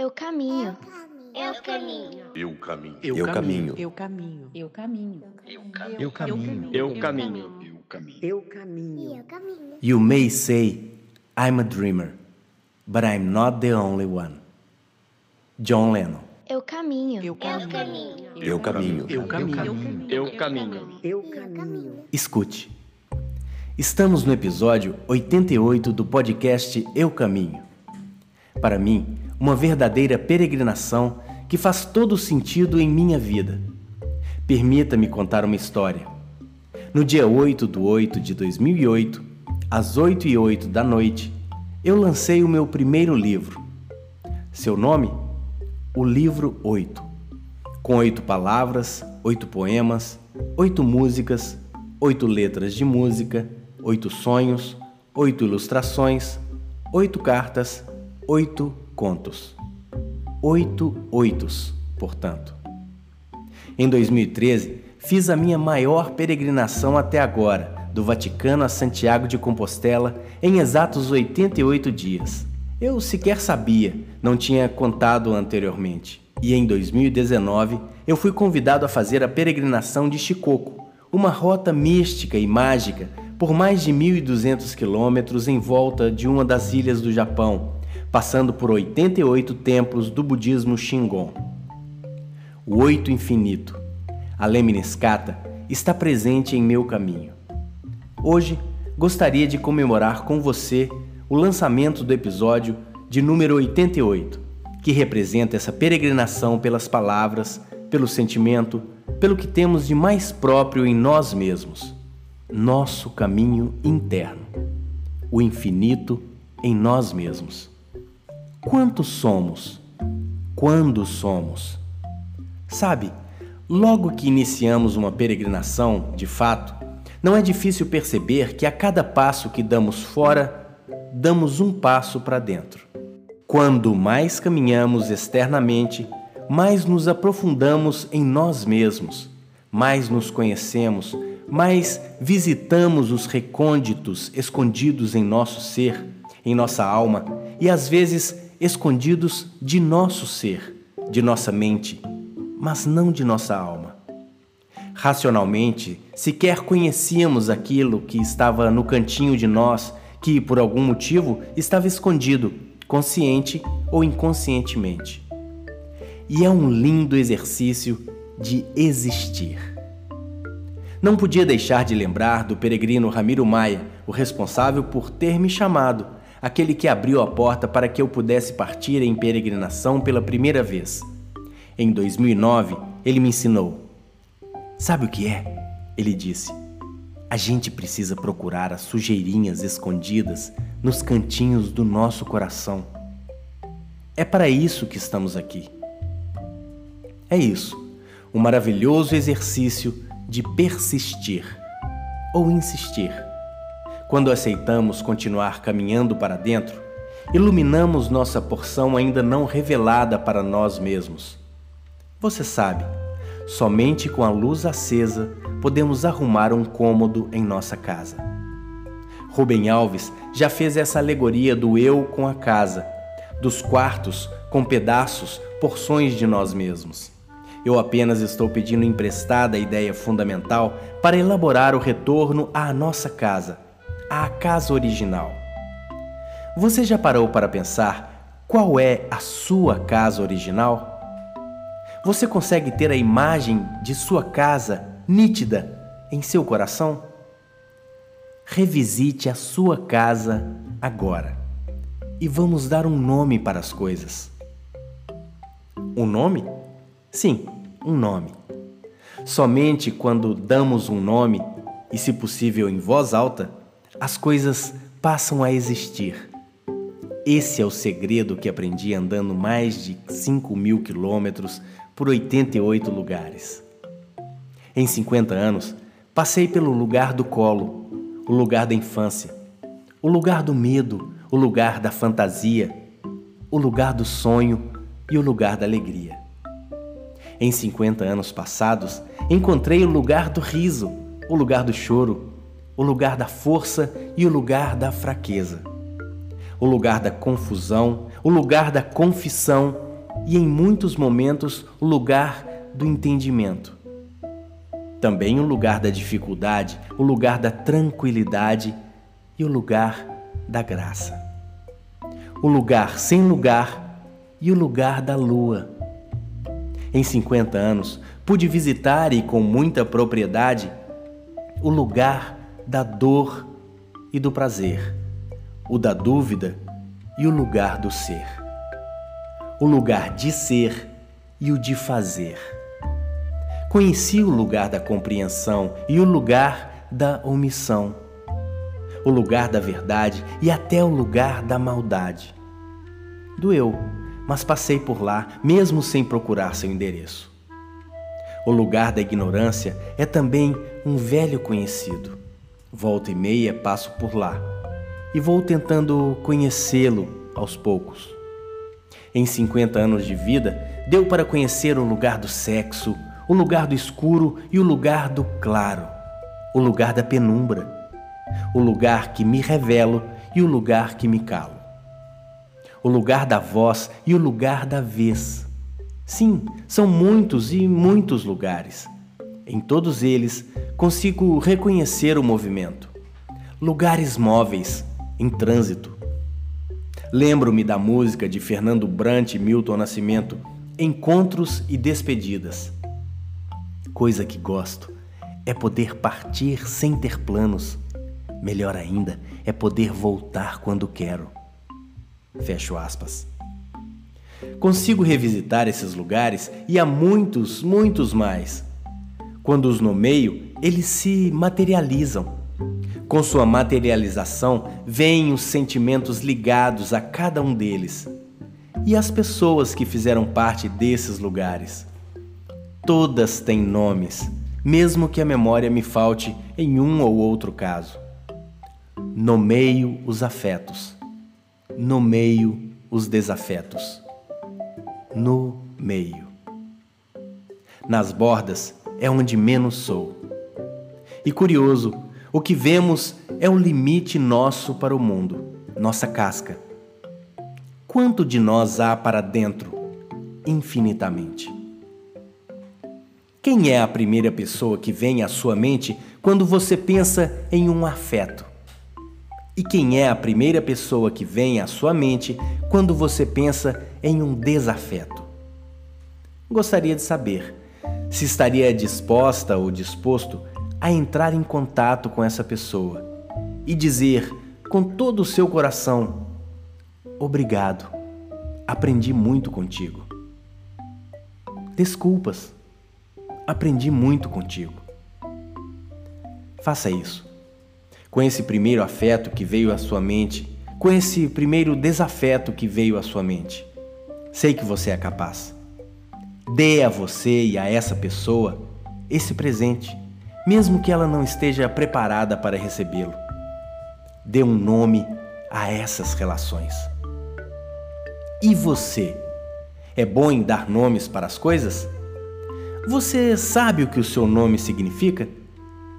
Eu caminho. Eu caminho. Eu caminho. Eu caminho. Eu caminho. Eu caminho. Eu caminho. Eu caminho. Eu caminho. Eu caminho. Eu caminho. You may say I'm a dreamer, but I'm not the only one. John Lennon. Eu caminho. Eu Eu caminho. caminho. Eu caminho. Eu caminho. Eu caminho. Eu caminho. Escute. Estamos no episódio 88 do podcast Eu Caminho. Para mim, uma verdadeira peregrinação que faz todo sentido em minha vida. Permita-me contar uma história. No dia 8 de 8 de 2008, às 8 e 8 da noite, eu lancei o meu primeiro livro. Seu nome? O Livro 8. Com oito palavras, oito poemas, oito músicas, oito letras de música, oito sonhos, oito ilustrações, oito cartas, oito contos. Oito oitos, portanto. Em 2013, fiz a minha maior peregrinação até agora, do Vaticano a Santiago de Compostela, em exatos 88 dias. Eu sequer sabia, não tinha contado anteriormente. E em 2019, eu fui convidado a fazer a peregrinação de Shikoku, uma rota mística e mágica por mais de 1.200 quilômetros em volta de uma das ilhas do Japão, passando por 88 templos do budismo Shingon. O oito infinito, a Lemniscata, está presente em meu caminho. Hoje, gostaria de comemorar com você o lançamento do episódio de número 88, que representa essa peregrinação pelas palavras, pelo sentimento, pelo que temos de mais próprio em nós mesmos, nosso caminho interno, o infinito em nós mesmos. Quantos somos? Quando somos? Sabe, logo que iniciamos uma peregrinação, de fato, não é difícil perceber que a cada passo que damos fora, damos um passo para dentro. Quando mais caminhamos externamente, mais nos aprofundamos em nós mesmos, mais nos conhecemos, mais visitamos os recônditos escondidos em nosso ser, em nossa alma e às vezes escondidos de nosso ser, de nossa mente, mas não de nossa alma. Racionalmente, sequer conhecíamos aquilo que estava no cantinho de nós, que por algum motivo estava escondido, consciente ou inconscientemente. E é um lindo exercício de existir. Não podia deixar de lembrar do peregrino Ramiro Maia, o responsável por ter me chamado, aquele que abriu a porta para que eu pudesse partir em peregrinação pela primeira vez. Em 2009, ele me ensinou. Sabe o que é? Ele disse. A gente precisa procurar as sujeirinhas escondidas nos cantinhos do nosso coração. É para isso que estamos aqui. É isso, um maravilhoso exercício de persistir ou insistir. Quando aceitamos continuar caminhando para dentro, iluminamos nossa porção ainda não revelada para nós mesmos. Você sabe, somente com a luz acesa podemos arrumar um cômodo em nossa casa. Rubem Alves já fez essa alegoria do eu com a casa, dos quartos com pedaços, porções de nós mesmos. Eu apenas estou pedindo emprestada a ideia fundamental para elaborar o retorno à nossa casa, à casa original. Você já parou para pensar qual é a sua casa original? Você consegue ter a imagem de sua casa nítida em seu coração? Revisite a sua casa agora e vamos dar um nome para as coisas. Um nome? Sim, um nome. Somente quando damos um nome, e se possível em voz alta, as coisas passam a existir. Esse é o segredo que aprendi andando mais de 5 mil quilômetros por 88 lugares. Em 50 anos, passei pelo lugar do colo, o lugar da infância, o lugar do medo, o lugar da fantasia, o lugar do sonho e o lugar da alegria. Em 50 anos passados, encontrei o lugar do riso, o lugar do choro, o lugar da força e o lugar da fraqueza, o lugar da confusão, o lugar da confissão e, em muitos momentos, o lugar do entendimento. Também o lugar da dificuldade, o lugar da tranquilidade e o lugar da graça. O lugar sem lugar e o lugar da lua. Em 50 anos, pude visitar e com muita propriedade o lugar da dor e do prazer, o da dúvida e o lugar do ser, o lugar de ser e o de fazer. Conheci o lugar da compreensão e o lugar da omissão, o lugar da verdade e até o lugar da maldade. Doeu, mas passei por lá, mesmo sem procurar seu endereço. O lugar da ignorância é também um velho conhecido. Volta e meia passo por lá e vou tentando conhecê-lo aos poucos. Em 50 anos de vida, deu para conhecer o lugar do sexo, o lugar do escuro e o lugar do claro, o lugar da penumbra, o lugar que me revelo e o lugar que me calo, o lugar da voz e o lugar da vez. Sim, são muitos e muitos lugares. Em todos eles consigo reconhecer o movimento. Lugares móveis, em trânsito. Lembro-me da música de Fernando Brant e Milton Nascimento, Encontros e Despedidas. Coisa que gosto é poder partir sem ter planos. Melhor ainda é poder voltar quando quero. Fecho aspas. Consigo revisitar esses lugares e há muitos, muitos mais. Quando os nomeio, eles se materializam com sua materialização, vêm os sentimentos ligados a cada um deles e as pessoas que fizeram parte desses lugares. Todas têm nomes, mesmo que a memória me falte em um ou outro caso. Nomeio os afetos, nomeio os desafetos. No meio. Nas bordas é onde menos sou. E curioso, o que vemos é o limite nosso para o mundo, nossa casca. Quanto de nós há para dentro? Infinitamente. Quem é a primeira pessoa que vem à sua mente quando você pensa em um afeto? E quem é a primeira pessoa que vem à sua mente quando você pensa em um desafeto? Gostaria de saber se estaria disposta ou disposto a entrar em contato com essa pessoa e dizer com todo o seu coração: Obrigado, aprendi muito contigo. Desculpas, aprendi muito contigo. Faça isso. Com esse primeiro afeto que veio à sua mente, com esse primeiro desafeto que veio à sua mente. Sei que você é capaz. Dê a você e a essa pessoa esse presente mesmo que ela não esteja preparada para recebê-lo. Dê um nome a essas relações. E você? É bom em dar nomes para as coisas? Você sabe o que o seu nome significa?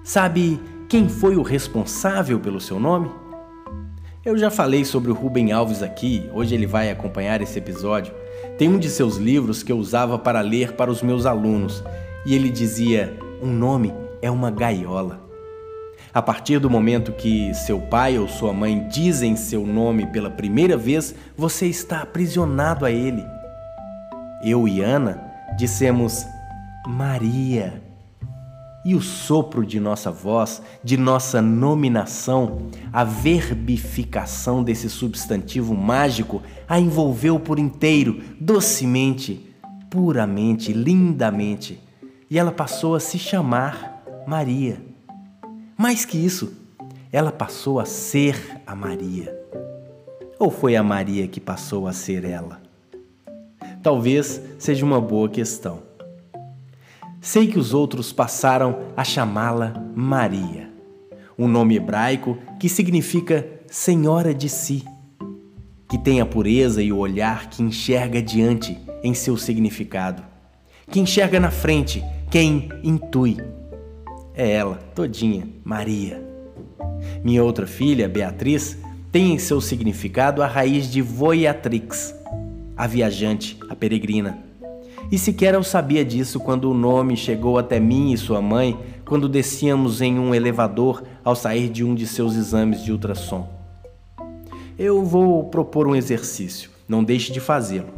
Sabe quem foi o responsável pelo seu nome? Eu já falei sobre o Rubem Alves aqui, hoje ele vai acompanhar esse episódio. Tem um de seus livros que eu usava para ler para os meus alunos e ele dizia: um nome é uma gaiola. A partir do momento que seu pai ou sua mãe dizem seu nome pela primeira vez, você está aprisionado a ele. Eu e Ana dissemos Maria. E o sopro de nossa voz, de nossa nominação, a verbificação desse substantivo mágico a envolveu por inteiro, docemente, puramente, lindamente. E ela passou a se chamar Maria. Mais que isso, ela passou a ser a Maria. Ou foi a Maria que passou a ser ela? Talvez seja uma boa questão. Sei que os outros passaram a chamá-la Maria, um nome hebraico que significa Senhora de si, que tem a pureza e o olhar que enxerga diante em seu significado, que enxerga na frente quem intui é ela, todinha, Maria. Minha outra filha, Beatriz, tem em seu significado a raiz de voiatrix, a viajante, a peregrina. E sequer eu sabia disso quando o nome chegou até mim e sua mãe quando descíamos em um elevador ao sair de um de seus exames de ultrassom. Eu vou propor um exercício, não deixe de fazê-lo.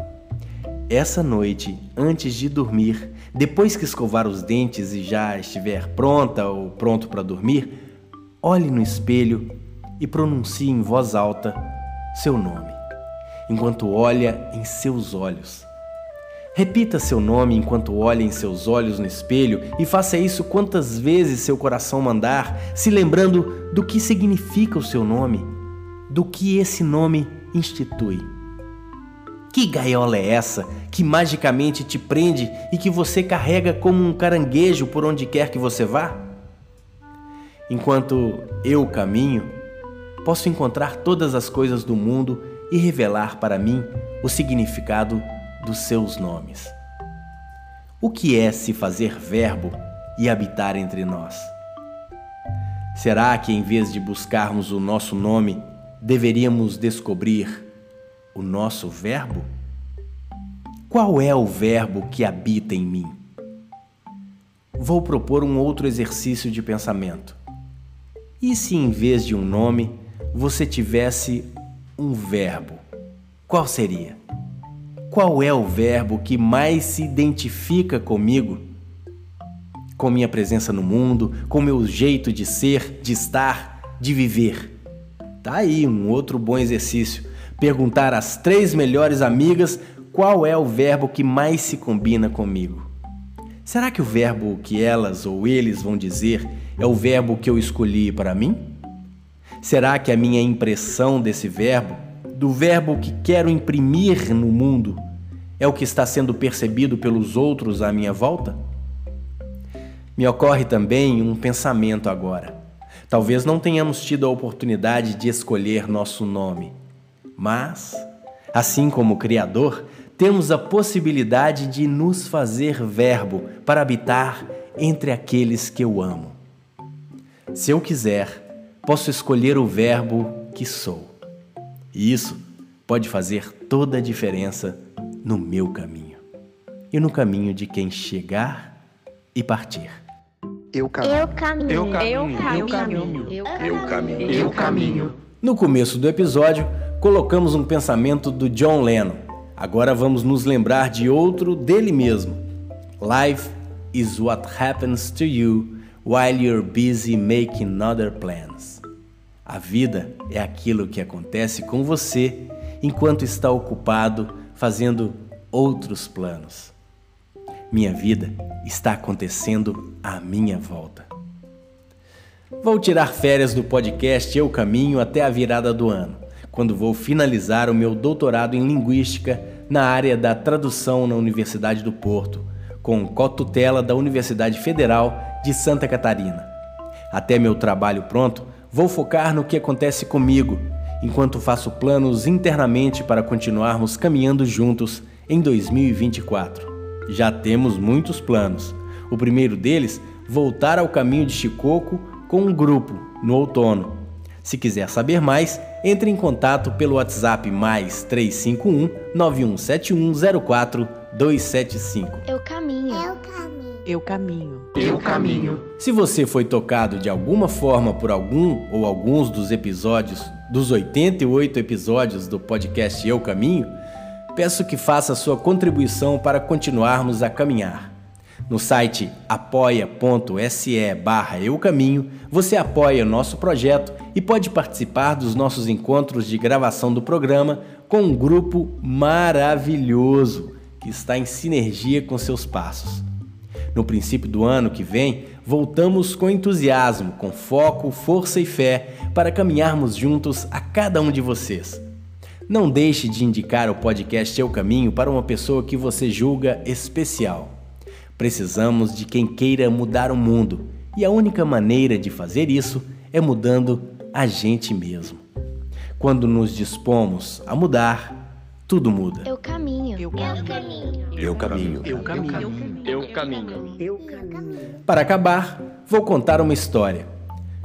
Essa noite, antes de dormir, depois que escovar os dentes e já estiver pronta ou pronto para dormir, olhe no espelho e pronuncie em voz alta seu nome, enquanto olha em seus olhos. Repita seu nome enquanto olha em seus olhos no espelho e faça isso quantas vezes seu coração mandar, se lembrando do que significa o seu nome, do que esse nome institui. Que gaiola é essa que magicamente te prende e que você carrega como um caranguejo por onde quer que você vá? Enquanto eu caminho, posso encontrar todas as coisas do mundo e revelar para mim o significado dos seus nomes. O que é se fazer verbo e habitar entre nós? Será que em vez de buscarmos o nosso nome, deveríamos descobrir o nosso verbo? Qual é o verbo que habita em mim? Vou propor um outro exercício de pensamento. E se em vez de um nome você tivesse um verbo? Qual seria? Qual é o verbo que mais se identifica comigo? Com minha presença no mundo, com meu jeito de ser, de estar, de viver. Tá aí um outro bom exercício. Perguntar às três melhores amigas qual é o verbo que mais se combina comigo. Será que o verbo que elas ou eles vão dizer é o verbo que eu escolhi para mim? Será que a minha impressão desse verbo do verbo que quero imprimir no mundo é o que está sendo percebido pelos outros à minha volta? Me ocorre também um pensamento agora. Talvez não tenhamos tido a oportunidade de escolher nosso nome, mas, assim como o Criador, temos a possibilidade de nos fazer verbo para habitar entre aqueles que eu amo. Se eu quiser, posso escolher o verbo que sou. E isso pode fazer toda a diferença no meu caminho e no caminho de quem chegar e partir. Eu caminho. Eu caminho. Eu caminho. Eu caminho. Eu caminho. Eu caminho. No começo do episódio, colocamos um pensamento do John Lennon. Agora vamos nos lembrar de outro dele mesmo. Life is what happens to you while you're busy making other plans. A vida é aquilo que acontece com você enquanto está ocupado fazendo outros planos. Minha vida está acontecendo à minha volta. Vou tirar férias do podcast Eu Caminho até a virada do ano, quando vou finalizar o meu doutorado em Linguística na área da tradução na Universidade do Porto, com cotutela da Universidade Federal de Santa Catarina. Até meu trabalho pronto, vou focar no que acontece comigo, enquanto faço planos internamente para continuarmos caminhando juntos em 2024. Já temos muitos planos. O primeiro deles, voltar ao caminho de Chicoco com um grupo no outono. Se quiser saber mais, entre em contato pelo WhatsApp mais 351 9171 04 275. Eu caminho. Eu caminho. Eu caminho. Se você foi tocado de alguma forma por algum ou alguns dos episódios, dos 88 episódios do podcast Eu Caminho, peço que faça sua contribuição para continuarmos a caminhar. No site apoia.se barra Eu Caminho, você apoia nosso projeto e pode participar dos nossos encontros de gravação do programa com um grupo maravilhoso que está em sinergia com seus passos. No princípio do ano que vem, voltamos com entusiasmo, com foco, força e fé para caminharmos juntos a cada um de vocês. Não deixe de indicar o podcast Eu Caminho para uma pessoa que você julga especial. Precisamos de quem queira mudar o mundo e a única maneira de fazer isso é mudando a gente mesmo. Quando nos dispomos a mudar, tudo muda. Eu caminho. Eu caminho. Eu caminho. Eu caminho. Eu caminho. Eu caminho. Para acabar, vou contar uma história.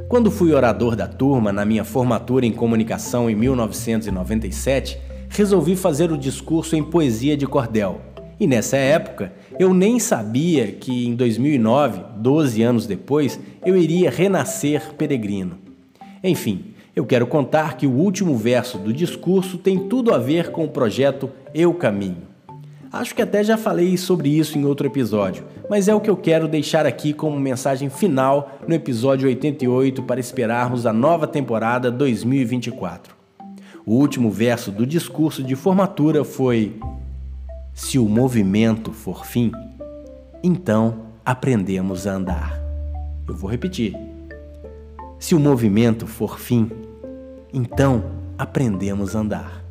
Quando fui orador da turma na minha formatura em comunicação em 1997, resolvi fazer o discurso em poesia de cordel. E nessa época, eu nem sabia que em 2009, 12 anos depois, eu iria renascer peregrino. Enfim, eu quero contar que o último verso do discurso tem tudo a ver com o projeto Eu Caminho. Acho que até já falei sobre isso em outro episódio, mas é o que eu quero deixar aqui como mensagem final no episódio 88 para esperarmos a nova temporada 2024. O último verso do discurso de formatura foi: se o movimento for fim, então aprendemos a andar. Eu vou repetir. Se o movimento for fim, então aprendemos a andar.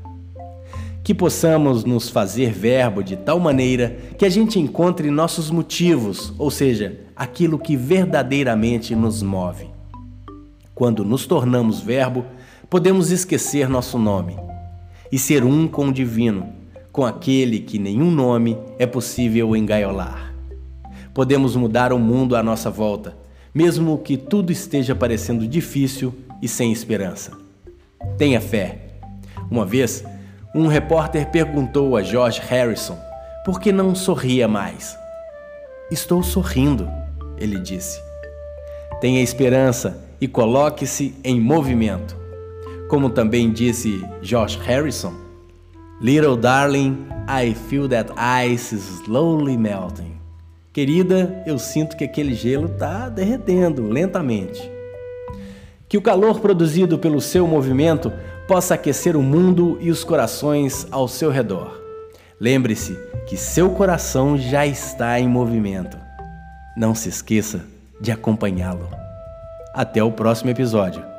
Que possamos nos fazer verbo de tal maneira que a gente encontre nossos motivos, ou seja, aquilo que verdadeiramente nos move. Quando nos tornamos verbo, podemos esquecer nosso nome e ser um com o divino com aquele que nenhum nome é possível engaiolar. Podemos mudar o mundo à nossa volta, mesmo que tudo esteja parecendo difícil e sem esperança. Tenha fé. Uma vez, um repórter perguntou a George Harrison por que não sorria mais. Estou sorrindo, ele disse. Tenha esperança e coloque-se em movimento. Como também disse George Harrison, Little darling, I feel that ice slowly melting. Querida, eu sinto que aquele gelo está derretendo lentamente. Que o calor produzido pelo seu movimento possa aquecer o mundo e os corações ao seu redor. Lembre-se que seu coração já está em movimento. Não se esqueça de acompanhá-lo. Até o próximo episódio.